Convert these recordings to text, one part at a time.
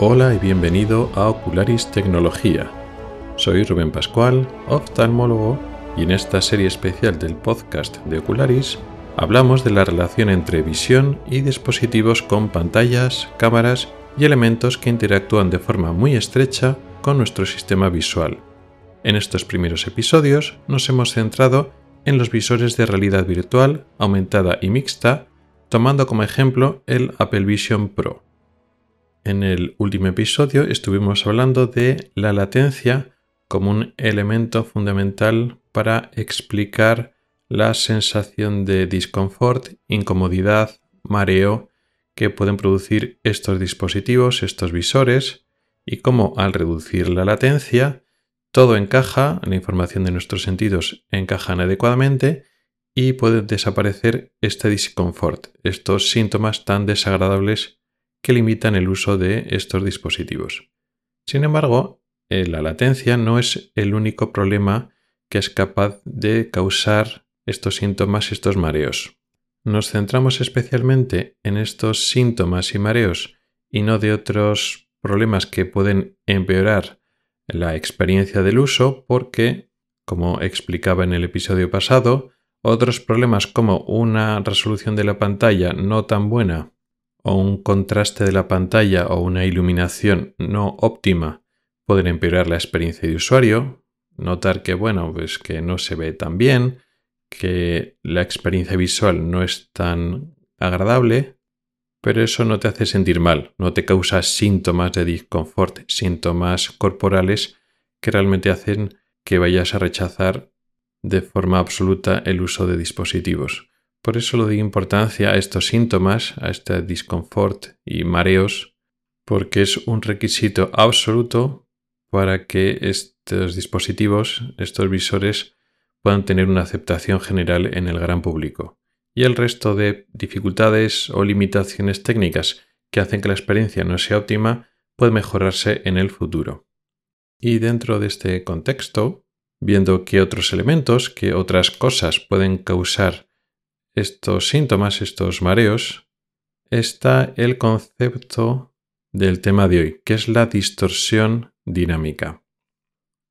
Hola y bienvenido a Ocularis Tecnología. Soy Rubén Pascual, oftalmólogo, y en esta serie especial del podcast de Ocularis hablamos de la relación entre visión y dispositivos con pantallas, cámaras y elementos que interactúan de forma muy estrecha con nuestro sistema visual. En estos primeros episodios nos hemos centrado en los visores de realidad virtual, aumentada y mixta, tomando como ejemplo el Apple Vision Pro. En el último episodio estuvimos hablando de la latencia como un elemento fundamental para explicar la sensación de disconfort, incomodidad, mareo que pueden producir estos dispositivos, estos visores, y cómo al reducir la latencia, todo encaja, la información de nuestros sentidos encajan adecuadamente y puede desaparecer este disconfort, estos síntomas tan desagradables que limitan el uso de estos dispositivos. Sin embargo, eh, la latencia no es el único problema que es capaz de causar estos síntomas y estos mareos. Nos centramos especialmente en estos síntomas y mareos y no de otros problemas que pueden empeorar la experiencia del uso porque, como explicaba en el episodio pasado, otros problemas como una resolución de la pantalla no tan buena o un contraste de la pantalla o una iluminación no óptima pueden empeorar la experiencia de usuario, notar que bueno, pues que no se ve tan bien, que la experiencia visual no es tan agradable, pero eso no te hace sentir mal, no te causa síntomas de disconfort, síntomas corporales que realmente hacen que vayas a rechazar de forma absoluta el uso de dispositivos. Por eso le doy importancia a estos síntomas, a este disconfort y mareos, porque es un requisito absoluto para que estos dispositivos, estos visores, puedan tener una aceptación general en el gran público. Y el resto de dificultades o limitaciones técnicas que hacen que la experiencia no sea óptima puede mejorarse en el futuro. Y dentro de este contexto, viendo qué otros elementos, qué otras cosas pueden causar estos síntomas, estos mareos, está el concepto del tema de hoy, que es la distorsión dinámica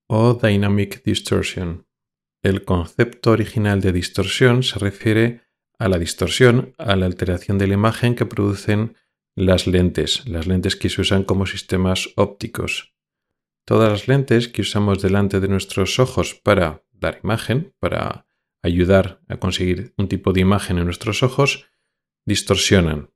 o dynamic distortion. El concepto original de distorsión se refiere a la distorsión, a la alteración de la imagen que producen las lentes, las lentes que se usan como sistemas ópticos. Todas las lentes que usamos delante de nuestros ojos para dar imagen, para ayudar a conseguir un tipo de imagen en nuestros ojos, distorsionan.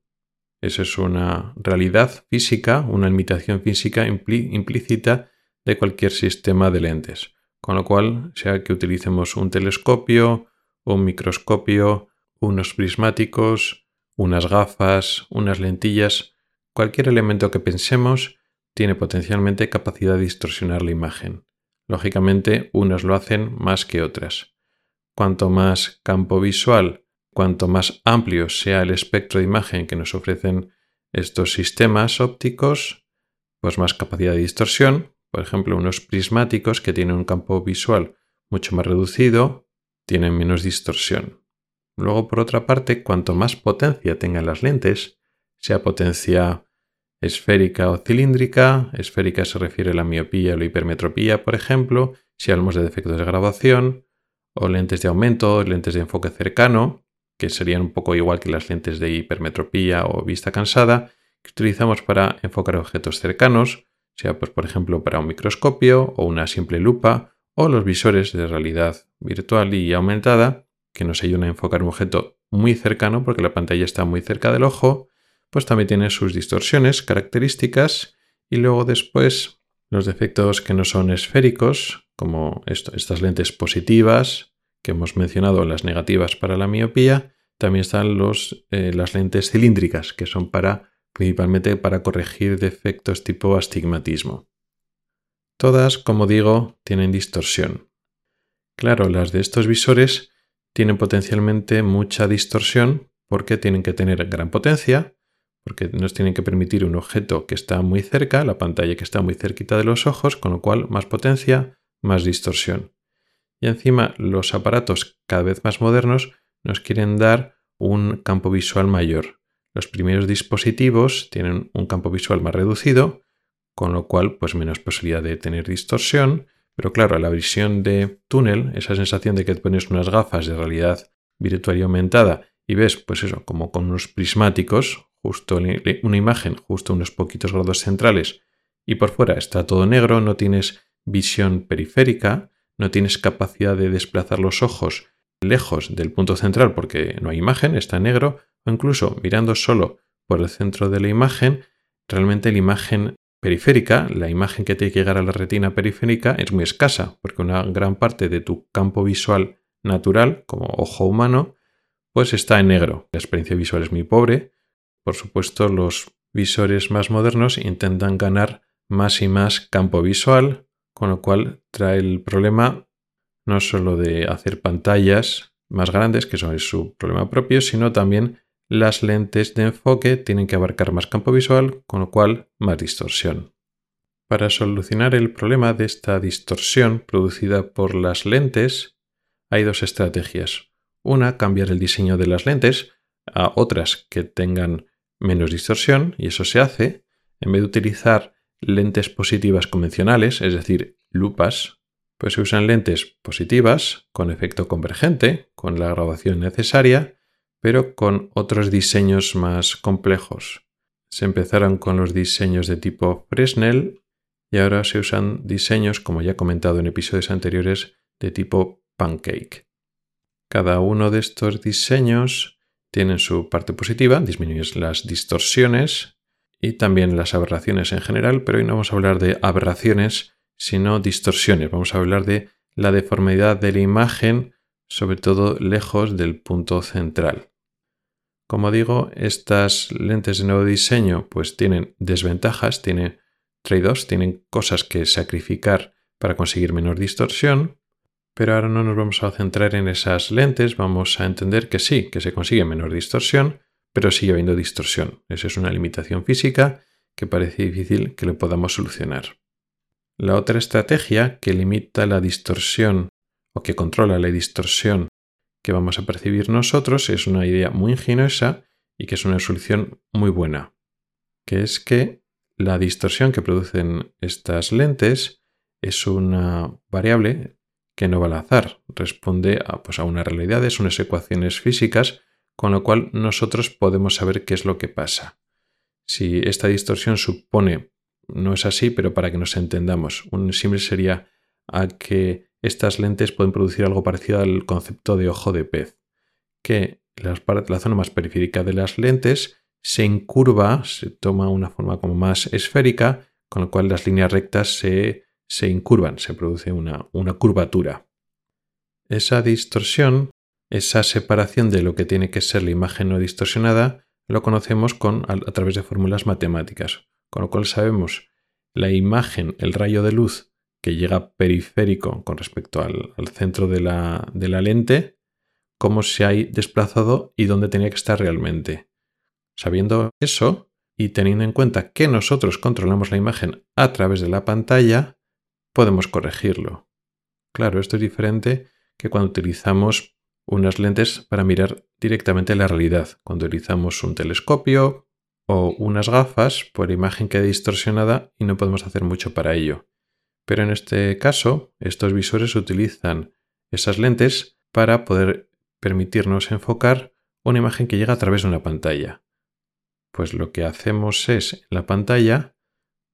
Esa es una realidad física, una limitación física implícita de cualquier sistema de lentes. Con lo cual, sea que utilicemos un telescopio, un microscopio, unos prismáticos, unas gafas, unas lentillas, cualquier elemento que pensemos tiene potencialmente capacidad de distorsionar la imagen. Lógicamente, unas lo hacen más que otras. Cuanto más campo visual, cuanto más amplio sea el espectro de imagen que nos ofrecen estos sistemas ópticos, pues más capacidad de distorsión. Por ejemplo, unos prismáticos que tienen un campo visual mucho más reducido tienen menos distorsión. Luego, por otra parte, cuanto más potencia tengan las lentes, sea potencia esférica o cilíndrica, esférica se refiere a la miopía o la hipermetropía, por ejemplo, si hablamos de defectos de grabación, o lentes de aumento, lentes de enfoque cercano, que serían un poco igual que las lentes de hipermetropía o vista cansada, que utilizamos para enfocar objetos cercanos, sea pues, por ejemplo para un microscopio o una simple lupa, o los visores de realidad virtual y aumentada, que nos ayudan a enfocar un objeto muy cercano porque la pantalla está muy cerca del ojo, pues también tiene sus distorsiones características y luego después los defectos que no son esféricos, como estas lentes positivas que hemos mencionado, las negativas para la miopía, también están los, eh, las lentes cilíndricas, que son para, principalmente para corregir defectos tipo astigmatismo. Todas, como digo, tienen distorsión. Claro, las de estos visores tienen potencialmente mucha distorsión porque tienen que tener gran potencia, porque nos tienen que permitir un objeto que está muy cerca, la pantalla que está muy cerquita de los ojos, con lo cual más potencia, más distorsión. Y encima los aparatos cada vez más modernos nos quieren dar un campo visual mayor. Los primeros dispositivos tienen un campo visual más reducido, con lo cual pues menos posibilidad de tener distorsión, pero claro, la visión de túnel, esa sensación de que te pones unas gafas de realidad virtual y aumentada y ves pues eso, como con unos prismáticos, justo una imagen, justo unos poquitos grados centrales y por fuera está todo negro, no tienes visión periférica, no tienes capacidad de desplazar los ojos lejos del punto central porque no hay imagen, está negro, o incluso mirando solo por el centro de la imagen, realmente la imagen periférica, la imagen que tiene que llegar a la retina periférica, es muy escasa, porque una gran parte de tu campo visual natural, como ojo humano, pues está en negro. La experiencia visual es muy pobre. Por supuesto, los visores más modernos intentan ganar más y más campo visual, con lo cual trae el problema no solo de hacer pantallas más grandes, que es su problema propio, sino también las lentes de enfoque tienen que abarcar más campo visual, con lo cual más distorsión. Para solucionar el problema de esta distorsión producida por las lentes, hay dos estrategias. Una, cambiar el diseño de las lentes a otras que tengan menos distorsión, y eso se hace en vez de utilizar lentes positivas convencionales, es decir, lupas, pues se usan lentes positivas con efecto convergente, con la graduación necesaria, pero con otros diseños más complejos. Se empezaron con los diseños de tipo Fresnel y ahora se usan diseños, como ya he comentado en episodios anteriores, de tipo Pancake. Cada uno de estos diseños tiene su parte positiva, disminuye las distorsiones y también las aberraciones en general, pero hoy no vamos a hablar de aberraciones, sino distorsiones. Vamos a hablar de la deformidad de la imagen sobre todo lejos del punto central. Como digo, estas lentes de nuevo diseño pues tienen desventajas, tienen trade-offs, tienen cosas que sacrificar para conseguir menor distorsión, pero ahora no nos vamos a centrar en esas lentes, vamos a entender que sí, que se consigue menor distorsión, pero sigue habiendo distorsión. Esa es una limitación física que parece difícil que lo podamos solucionar. La otra estrategia que limita la distorsión que controla la distorsión que vamos a percibir nosotros es una idea muy ingeniosa y que es una solución muy buena, que es que la distorsión que producen estas lentes es una variable que no va al azar, responde a, pues, a unas realidades, unas ecuaciones físicas, con lo cual nosotros podemos saber qué es lo que pasa. Si esta distorsión supone, no es así, pero para que nos entendamos, un símil sería a que estas lentes pueden producir algo parecido al concepto de ojo de pez, que la zona más periférica de las lentes se incurva, se toma una forma como más esférica, con lo cual las líneas rectas se, se incurvan, se produce una, una curvatura. Esa distorsión, esa separación de lo que tiene que ser la imagen no distorsionada, lo conocemos con, a, través de fórmulas matemáticas, con lo cual sabemos la imagen, el rayo de luz que llega periférico con respecto al, centro de la, de la, lente, cómo se ha desplazado y dónde tenía que estar realmente. Sabiendo eso y teniendo en cuenta que nosotros controlamos la imagen a través de la pantalla, podemos corregirlo. Claro, esto es diferente que cuando utilizamos unas lentes para mirar directamente la realidad. Cuando utilizamos un telescopio o unas gafas, por imagen queda distorsionada y no podemos hacer mucho para ello. Pero en este caso, estos visores utilizan esas lentes para poder permitirnos enfocar una imagen que llega a través de una pantalla. Pues lo que hacemos es, en la pantalla,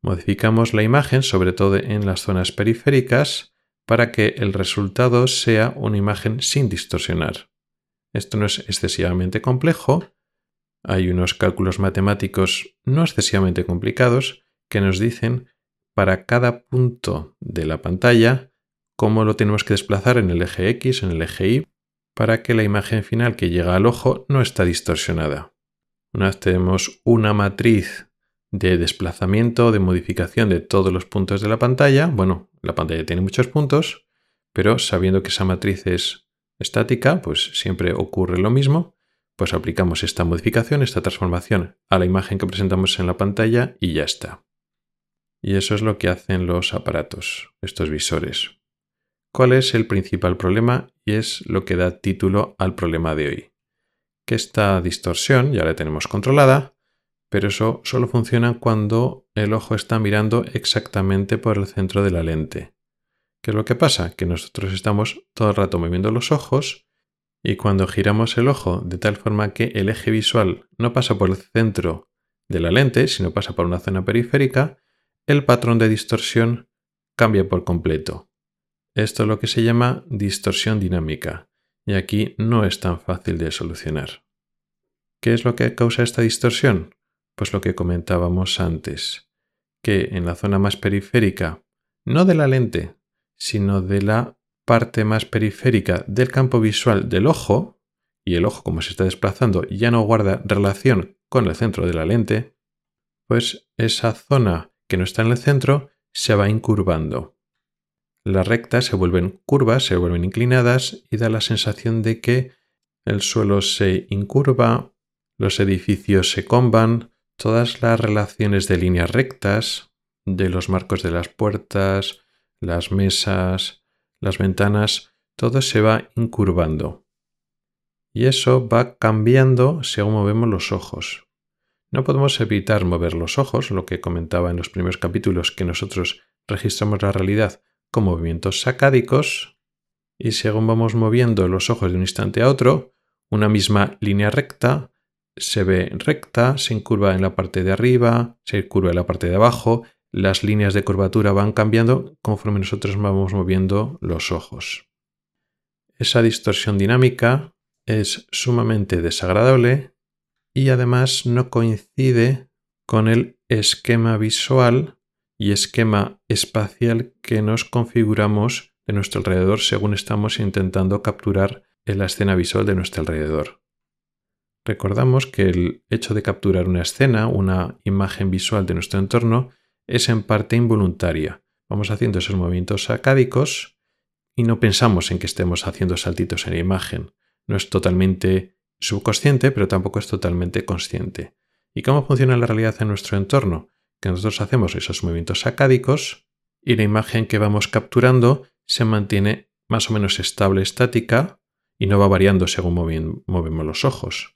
modificamos la imagen, sobre todo en las zonas periféricas, para que el resultado sea una imagen sin distorsionar. Esto no es excesivamente complejo, hay unos cálculos matemáticos no excesivamente complicados que nos dicen para cada punto de la pantalla cómo lo tenemos que desplazar en el eje X, en el eje Y, para que la imagen final que llega al ojo no está distorsionada. Una vez tenemos una matriz de desplazamiento, de modificación de todos los puntos de la pantalla, bueno, la pantalla tiene muchos puntos, pero sabiendo que esa matriz es estática, pues siempre ocurre lo mismo, pues aplicamos esta modificación, esta transformación a la imagen que presentamos en la pantalla y ya está. Y eso es lo que hacen los aparatos, estos visores. ¿Cuál es el principal problema? Y es lo que da título al problema de hoy. Que esta distorsión ya la tenemos controlada, pero eso solo funciona cuando el ojo está mirando exactamente por el centro de la lente. ¿Qué es lo que pasa? Que nosotros estamos todo el rato moviendo los ojos y cuando giramos el ojo de tal forma que el eje visual no pasa por el centro de la lente, sino pasa por una zona periférica, el patrón de distorsión cambia por completo. Esto es lo que se llama distorsión dinámica, y aquí no es tan fácil de solucionar. ¿Qué es lo que causa esta distorsión? Pues lo que comentábamos antes, que en la zona más periférica, no de la lente, sino de la parte más periférica del campo visual del ojo, y el ojo como se está desplazando ya no guarda relación con el centro de la lente, pues esa zona que no está en el centro se va incurvando. Las rectas se vuelven curvas, se vuelven inclinadas y da la sensación de que el suelo se incurva, los edificios se comban, todas las relaciones de líneas rectas, de los marcos de las puertas, las mesas, las ventanas, todo se va incurvando. Y eso va cambiando según movemos los ojos. No podemos evitar mover los ojos, lo que comentaba en los primeros capítulos, que nosotros registramos la realidad con movimientos sacádicos, y según vamos moviendo los ojos de un instante a otro, una misma línea recta se ve recta, se incurva en la parte de arriba, se curva en la parte de abajo, las líneas de curvatura van cambiando conforme nosotros vamos moviendo los ojos. Esa distorsión dinámica es sumamente desagradable y además no coincide con el esquema visual y esquema espacial que nos configuramos de nuestro alrededor según estamos intentando capturar la escena visual de nuestro alrededor. Recordamos que el hecho de capturar una escena, una imagen visual de nuestro entorno, es en parte involuntaria. Vamos haciendo esos movimientos sacádicos y no pensamos en que estemos haciendo saltitos en la imagen. No es totalmente subconsciente, pero tampoco es totalmente consciente. ¿Y cómo funciona la realidad en nuestro entorno? Que nosotros hacemos esos movimientos sacádicos y la imagen que vamos capturando se mantiene más o menos estable, estática, y no va variando según movemos los ojos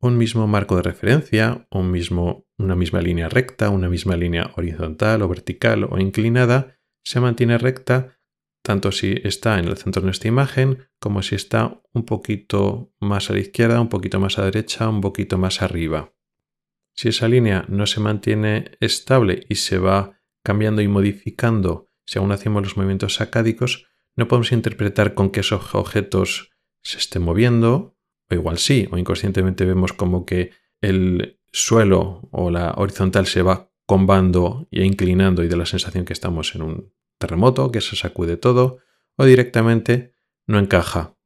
un mismo marco de referencia, un mismo, una misma línea recta, una misma línea horizontal o vertical o inclinada, se mantiene recta tanto si está en el centro de nuestra imagen como si está un poquito más a la izquierda, un poquito más a la derecha, un poquito más arriba. Si esa línea no se mantiene estable y se va cambiando y modificando según hacemos los movimientos sacádicos, no podemos interpretar con qué objetos se estén moviendo o igual sí, o inconscientemente vemos como que el suelo o la horizontal se va combando e inclinando y da la sensación que estamos en un terremoto, que se sacude todo, o directamente no encaja.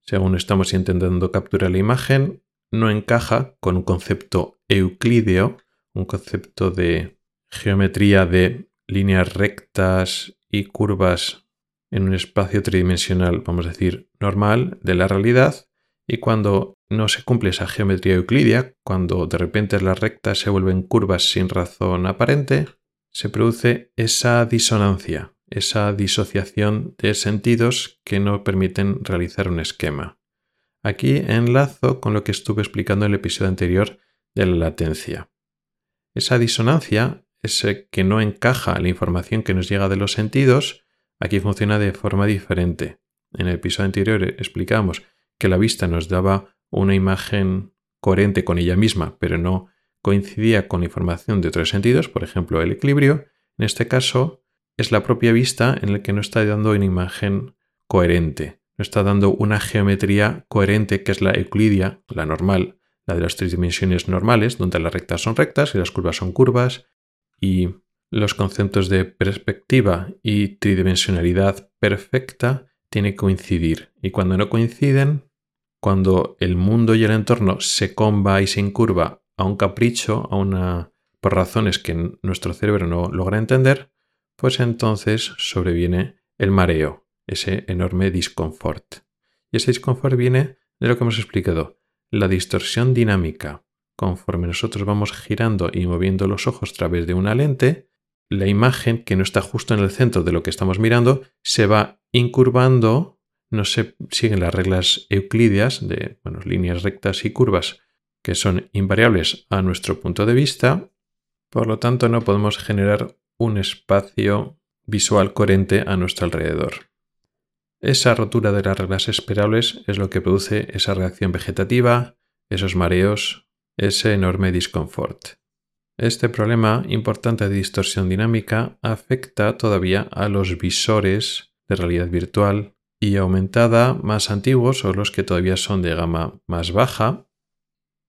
Según estamos intentando capturar la imagen, no encaja con un concepto euclídeo, un concepto de geometría de líneas rectas y curvas en un espacio tridimensional, vamos a decir, normal de la realidad, y cuando no se cumple esa geometría euclidia, cuando de repente las rectas se vuelven curvas sin razón aparente, se produce esa disonancia, esa disociación de sentidos que no permiten realizar un esquema. Aquí enlazo con lo que estuve explicando en el episodio anterior de la latencia. Esa disonancia, ese que no encaja la información que nos llega de los sentidos, aquí funciona de forma diferente. En el episodio anterior explicamos que la vista nos daba una imagen coherente con ella misma, pero no coincidía con información de otros sentidos, por ejemplo el equilibrio, en este caso es la propia vista en la que nos está dando una imagen coherente, nos está dando una geometría coherente que es la euclidia, la normal, la de las tres dimensiones normales, donde las rectas son rectas y las curvas son curvas, y los conceptos de perspectiva y tridimensionalidad perfecta tiene que coincidir. Y cuando no coinciden, cuando el mundo y el entorno se comba y se incurva a un capricho, a una por razones que nuestro cerebro no logra entender, pues entonces sobreviene el mareo, ese enorme disconfort. Y ese disconfort viene de lo que hemos explicado, la distorsión dinámica. Conforme nosotros vamos girando y moviendo los ojos a través de una lente, la imagen que no está justo en el centro de lo que estamos mirando se va incurvando, no se siguen las reglas euclidias de líneas rectas y curvas que son invariables a nuestro punto de vista, por lo tanto no podemos generar un espacio visual coherente a nuestro alrededor. Esa rotura de las reglas esperables es lo que produce esa reacción vegetativa, esos mareos, ese enorme disconfort. Este problema importante de distorsión dinámica afecta todavía a los visores de realidad virtual y aumentada más antiguos o los que todavía son de gama más baja,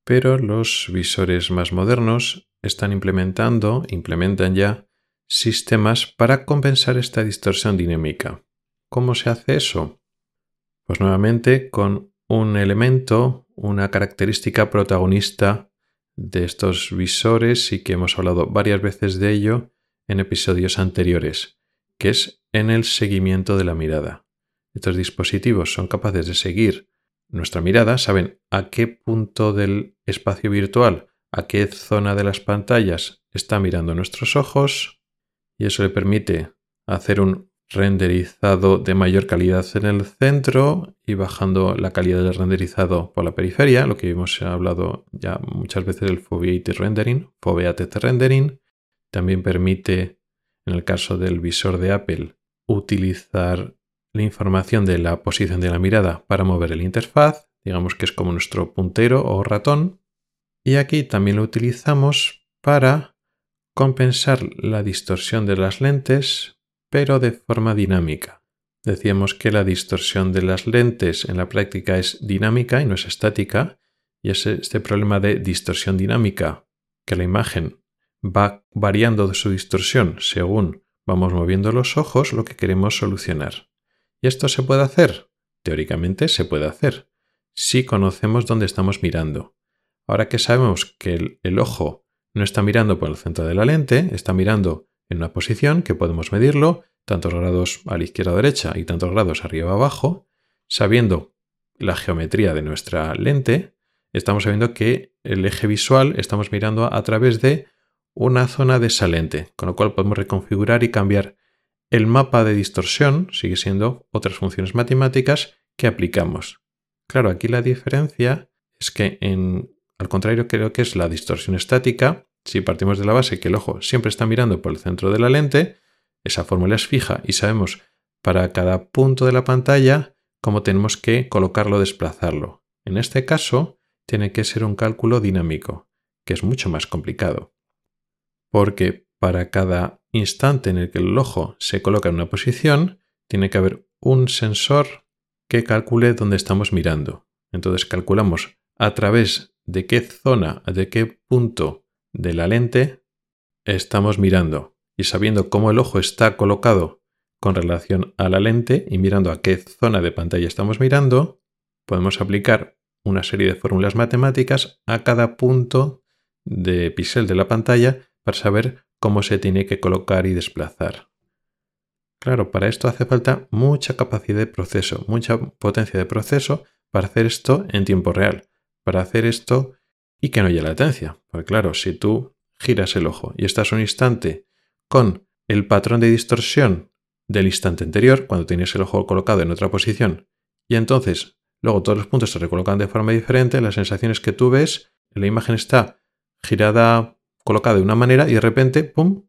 pero los visores más modernos están implementando, implementan ya sistemas para compensar esta distorsión dinámica. ¿Cómo se hace eso? Pues nuevamente con un elemento, una característica protagonista de estos visores y que hemos hablado varias veces de ello en episodios anteriores, que es en el seguimiento de la mirada. Estos dispositivos son capaces de seguir nuestra mirada, saben a qué punto del espacio virtual, a qué zona de las pantallas está mirando nuestros ojos y eso le permite hacer un renderizado de mayor calidad en el centro y bajando la calidad del renderizado por la periferia, lo que hemos hablado ya muchas veces del Foveated Rendering, Foveated Rendering. También permite, en el caso del visor de Apple, utilizar la información de la posición de la mirada para mover el interfaz, digamos que es como nuestro puntero o ratón. Y aquí también lo utilizamos para compensar la distorsión de las lentes pero de forma dinámica. Decíamos que la distorsión de las lentes en la práctica es dinámica y no es estática, y es este problema de distorsión dinámica, que la imagen va variando de su distorsión según vamos moviendo los ojos, lo que queremos solucionar. ¿Y esto se puede hacer? Teóricamente se puede hacer, si conocemos dónde estamos mirando. Ahora que sabemos que el, el ojo no está mirando por el centro de la lente, está mirando en una posición que podemos medirlo, tantos grados a la izquierda o derecha y tantos grados arriba o abajo, sabiendo la geometría de nuestra lente, estamos sabiendo que el eje visual estamos mirando a través de una zona de esa lente, con lo cual podemos reconfigurar y cambiar el mapa de distorsión, sigue siendo otras funciones matemáticas que aplicamos. Claro, aquí la diferencia es que en, al contrario creo que es la distorsión estática, si partimos de la base que el ojo siempre está mirando por el centro de la lente, esa fórmula es fija y sabemos para cada punto de la pantalla cómo tenemos que colocarlo o desplazarlo. En este caso, tiene que ser un cálculo dinámico, que es mucho más complicado. Porque para cada instante en el que el ojo se coloca en una posición, tiene que haber un sensor que calcule dónde estamos mirando. Entonces calculamos a través de qué zona, de qué punto de la lente estamos mirando y sabiendo cómo el ojo está colocado con relación a la lente y mirando a qué zona de pantalla estamos mirando, podemos aplicar una serie de fórmulas matemáticas a cada punto de píxel de la pantalla para saber cómo se tiene que colocar y desplazar. Claro, para esto hace falta mucha capacidad de proceso, mucha potencia de proceso para hacer esto en tiempo real, para hacer esto y que no haya latencia. Porque claro, si tú giras el ojo y estás un instante con el patrón de distorsión del instante anterior, cuando tienes el ojo colocado en otra posición, y entonces luego todos los puntos se recolocan de forma diferente, las sensaciones que tú ves, la imagen está girada, colocada de una manera y de repente, ¡pum!,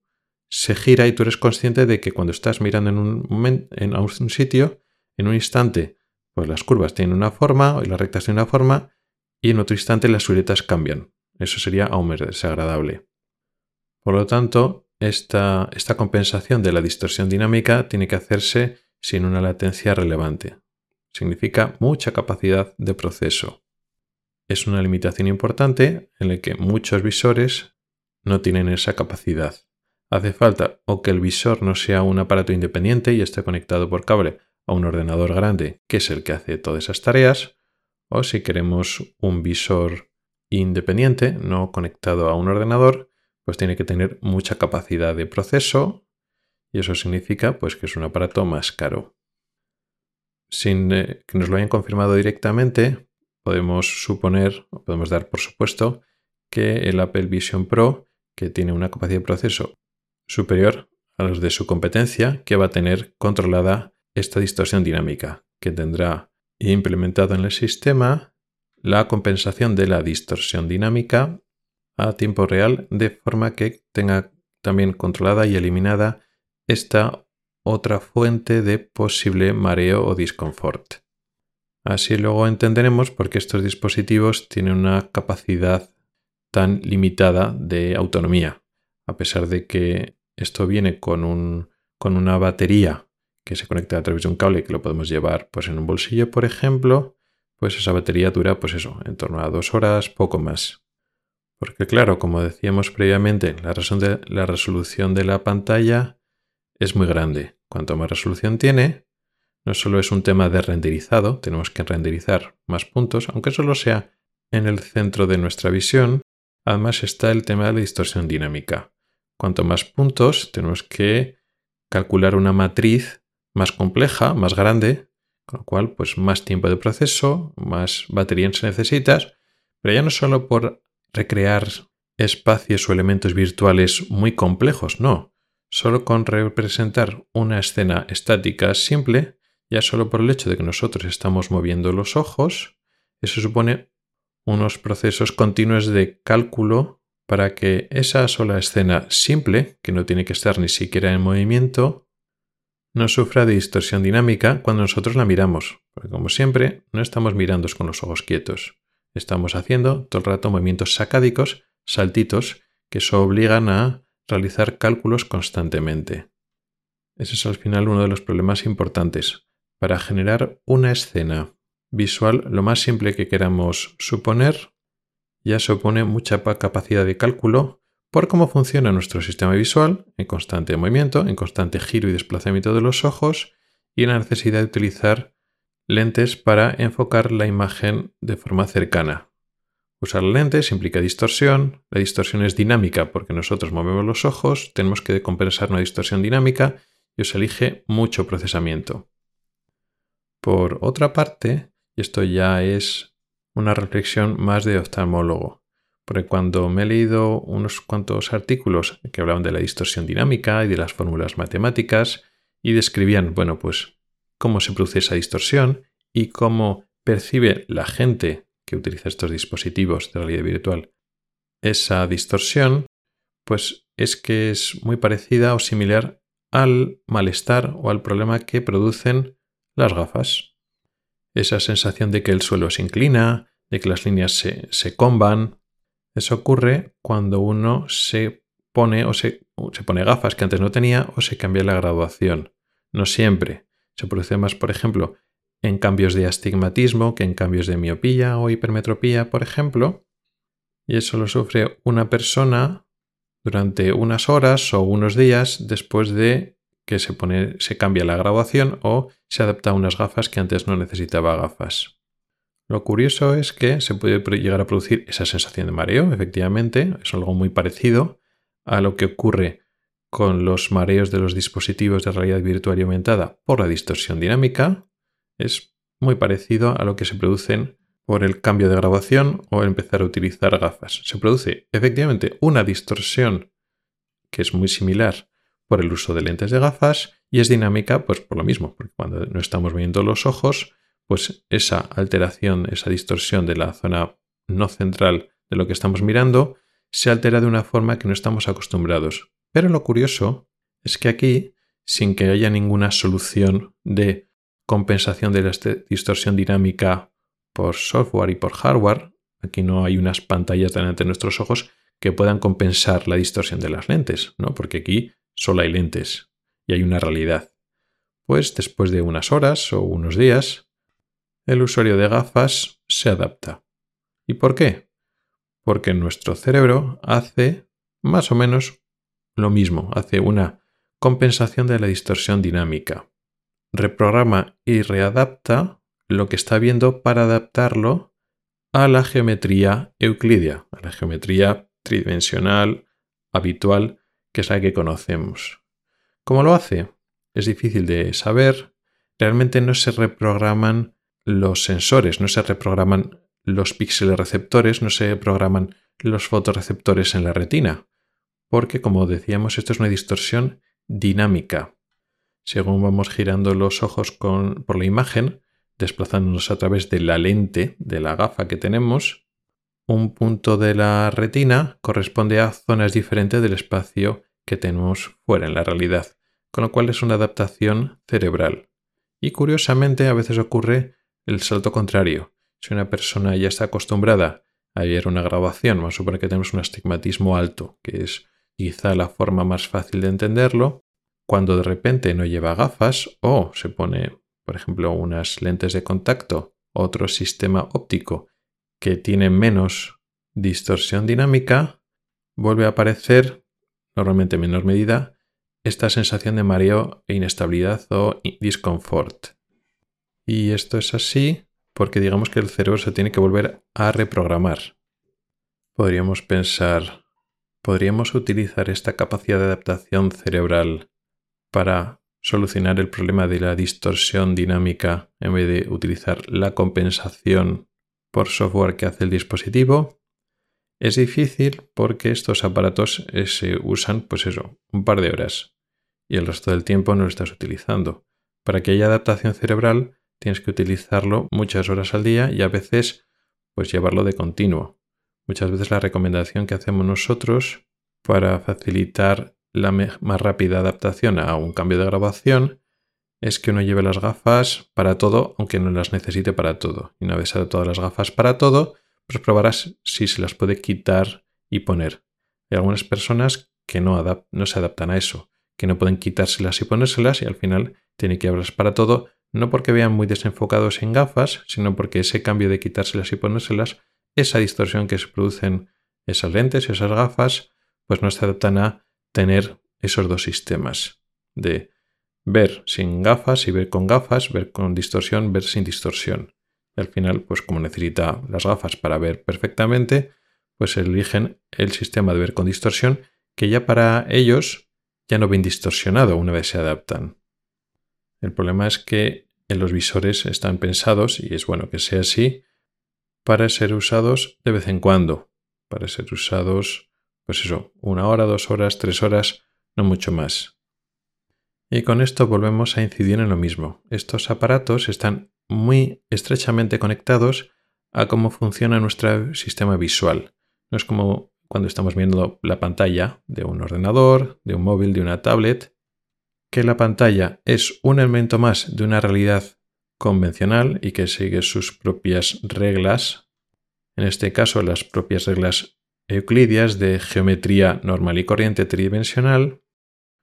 se gira y tú eres consciente de que cuando estás mirando en un, momento, en un sitio, en un instante, pues las curvas tienen una forma y las rectas tienen una forma y en otro instante las siluetas cambian. Eso sería aún más desagradable. Por lo tanto, esta, esta compensación de la distorsión dinámica tiene que hacerse sin una latencia relevante. Significa mucha capacidad de proceso. Es una limitación importante en la que muchos visores no tienen esa capacidad. Hace falta o que el visor no sea un aparato independiente y esté conectado por cable a un ordenador grande, que es el que hace todas esas tareas, o si queremos un visor independiente, no conectado a un ordenador, pues tiene que tener mucha capacidad de proceso y eso significa pues que es un aparato más caro. Sin eh, que nos lo hayan confirmado directamente, podemos suponer, o podemos dar por supuesto, que el Apple Vision Pro, que tiene una capacidad de proceso superior a los de su competencia, que va a tener controlada esta distorsión dinámica, que tendrá implementado en el sistema la compensación de la distorsión dinámica a tiempo real de forma que tenga también controlada y eliminada esta otra fuente de posible mareo o disconfort. Así luego entenderemos por qué estos dispositivos tienen una capacidad tan limitada de autonomía, a pesar de que esto viene con, un, con una batería que se conecta a través de un cable que lo podemos llevar pues, en un bolsillo, por ejemplo, pues esa batería dura, pues eso, en torno a dos horas, poco más. Porque claro, como decíamos previamente, la, resolución de la pantalla es muy grande. Cuanto más resolución tiene, no solo es un tema de renderizado, tenemos que renderizar más puntos, aunque solo sea en el centro de nuestra visión, además está el tema de la distorsión dinámica. Cuanto más puntos, tenemos que calcular una matriz más compleja, más grande, con lo cual, pues más tiempo de proceso, más batería se necesita, pero ya no solo por recrear espacios o elementos virtuales muy complejos, no. Solo con representar una escena estática simple ya solo por el hecho de que nosotros estamos moviendo los ojos, eso supone unos procesos continuos de cálculo para que esa sola escena simple, que no tiene que estar ni siquiera en movimiento, no sufra de distorsión dinámica cuando nosotros la miramos, porque como siempre no estamos mirando con los ojos quietos, estamos haciendo todo el rato movimientos sacádicos, saltitos, que eso obligan a realizar cálculos constantemente. Ese es al final uno de los problemas importantes, para generar una escena visual lo más simple que queramos suponer ya supone mucha capacidad de cálculo por cómo funciona nuestro sistema visual en constante movimiento, en constante giro y desplazamiento de los ojos y la necesidad de utilizar lentes para enfocar la imagen de forma cercana. Usar lentes implica distorsión, la distorsión es dinámica porque nosotros movemos los ojos, tenemos que compensar una distorsión dinámica y os elige mucho procesamiento. Por otra parte, y esto ya es una reflexión más de oftalmólogo, porque cuando me he leído unos cuantos artículos que hablaban de la distorsión dinámica y de las fórmulas matemáticas y describían, bueno, pues cómo se produce esa distorsión y cómo percibe la gente que utiliza estos dispositivos de realidad virtual esa distorsión, pues es que es muy parecida o similar al malestar o al problema que producen las gafas. Esa sensación de que el suelo se inclina, de que las líneas se, se comban. Eso ocurre cuando uno se pone o se, se pone gafas que antes no tenía o se cambia la graduación. No siempre. Se produce más, por ejemplo, en cambios de astigmatismo que en cambios de miopía o hipermetropía, por ejemplo. Y eso lo sufre una persona durante unas horas o unos días después de que se, pone, se cambia la graduación o se adapta a unas gafas que antes no necesitaba gafas. Lo curioso es que se puede llegar a producir esa sensación de mareo, efectivamente, es algo muy parecido a lo que ocurre con los mareos de los dispositivos de realidad virtual y aumentada por la distorsión dinámica, es muy parecido a lo que se producen por el cambio de graduación o empezar a utilizar gafas. Se produce efectivamente una distorsión que es muy similar por el uso de lentes de gafas y es dinámica pues por lo mismo, porque cuando no estamos viendo los ojos, pues esa alteración, esa distorsión de la zona no central de lo que estamos mirando se altera de una forma que no estamos acostumbrados. Pero lo curioso es que aquí, sin que haya ninguna solución de compensación de la distorsión dinámica por software y por hardware, aquí no hay unas pantallas delante de nuestros ojos que puedan compensar la distorsión de las lentes, ¿no? Porque aquí solo hay lentes y hay una realidad. Pues después de unas horas o unos días, el usuario de gafas se adapta. ¿Y por qué? Porque nuestro cerebro hace más o menos lo mismo, hace una compensación de la distorsión dinámica. Reprograma y readapta lo que está viendo para adaptarlo a la geometría euclidia, a la geometría tridimensional habitual que es la que conocemos. ¿Cómo lo hace? Es difícil de saber. Realmente no se reprograman los sensores, no se reprograman los píxeles receptores, no se programan los fotoreceptores en la retina, porque como decíamos, esto es una distorsión dinámica. Según vamos girando los ojos por la imagen, desplazándonos a través de la lente de la gafa que tenemos, un punto de la retina corresponde a zonas diferentes del espacio que tenemos fuera en la realidad, con lo cual es una adaptación cerebral. Y curiosamente a veces ocurre el salto contrario. Si una persona ya está acostumbrada a ver una grabación, vamos a suponer que tenemos un astigmatismo alto, que es quizá la forma más fácil de entenderlo, cuando de repente no lleva gafas o se pone, por ejemplo, unas lentes de contacto, otro sistema óptico que tiene menos distorsión dinámica, vuelve a aparecer, normalmente en menor medida, esta sensación de mareo e inestabilidad o disconfort. Y esto es así porque digamos que el cerebro se tiene que volver a reprogramar. Podríamos pensar, ¿podríamos utilizar esta capacidad de adaptación cerebral para solucionar el problema de la distorsión dinámica en vez de utilizar la compensación por software que hace el dispositivo. Es difícil porque estos aparatos eh, se usan, pues eso, un par de horas y el resto del tiempo no lo estás utilizando. Para que haya adaptación cerebral tienes que utilizarlo muchas horas al día y a veces pues llevarlo de continuo. Muchas veces la recomendación que hacemos nosotros para facilitar la más rápida adaptación a un cambio de grabación es que uno lleve las gafas para todo, aunque no las necesite para todo. Y una vez todas las gafas para todo, pues probarás si se las puede quitar y poner. Hay algunas personas que no, no se adaptan a eso, que no pueden quitárselas y ponérselas y al final tienen que llevarlas para todo, no porque vean muy desenfocados en gafas, sino porque ese cambio de quitárselas y ponérselas, esa distorsión que se producen esas lentes y esas gafas, pues no se adaptan a tener esos dos sistemas de ver sin gafas y ver con gafas, ver con distorsión, ver sin distorsión. al final, pues como necesita las gafas para ver perfectamente, pues eligen el sistema de ver con distorsión, que ya para ellos ya no ven distorsionado una vez se adaptan. El problema es que en los visores están pensados, y es bueno que sea así, para ser usados de vez en cuando, para ser usados pues eso, una hora, dos horas, tres horas, no mucho más. Y con esto volvemos a incidir en lo mismo. Estos aparatos están muy estrechamente conectados a cómo funciona nuestro sistema visual. No es como cuando estamos viendo la pantalla de un ordenador, de un móvil, de una tablet, que la pantalla es un elemento más de una realidad convencional y que sigue sus propias reglas, en este caso las propias reglas euclidias de geometría normal y corriente tridimensional,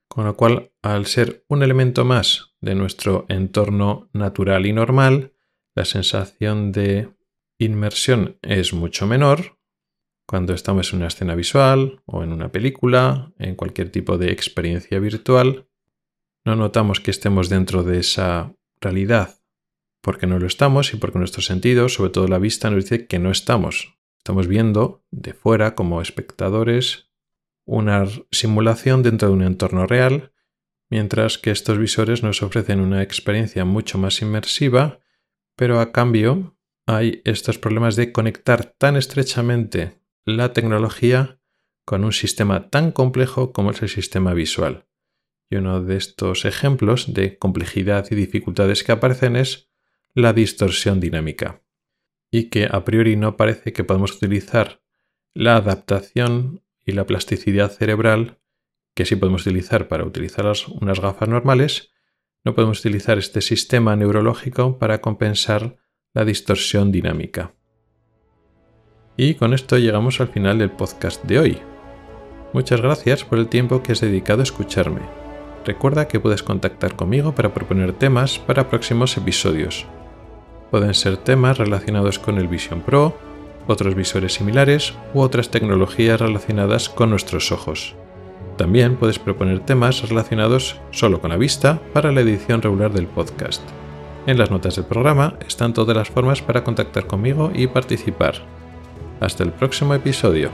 con lo cual, al ser un elemento más de nuestro entorno natural y normal, la sensación de inmersión es mucho menor cuando estamos en una escena visual o en una película, en cualquier tipo de experiencia virtual. No notamos que estemos dentro de esa realidad porque no lo estamos y porque nuestros sentidos, sobre todo la vista, nos dice que no estamos. Estamos viendo de fuera como espectadores una simulación dentro de un entorno real, mientras que estos visores nos ofrecen una experiencia mucho más inmersiva, pero a cambio hay estos problemas de conectar tan estrechamente la tecnología con un sistema tan complejo como es el sistema visual. Y uno de estos ejemplos de complejidad y dificultades que aparecen es la distorsión dinámica y que a priori no parece que podamos utilizar la adaptación y la plasticidad cerebral que sí podemos utilizar para utilizar unas gafas normales, no podemos utilizar este sistema neurológico para compensar la distorsión dinámica. Y con esto llegamos al final del podcast de hoy. Muchas gracias por el tiempo que has dedicado a escucharme. Recuerda que puedes contactar conmigo para proponer temas para próximos episodios pueden ser temas relacionados con el Vision Pro, otros visores similares u otras tecnologías relacionadas con nuestros ojos. También puedes proponer temas relacionados solo con la vista para la edición regular del podcast. En las notas del programa están todas las formas para contactar conmigo y participar. Hasta el próximo episodio.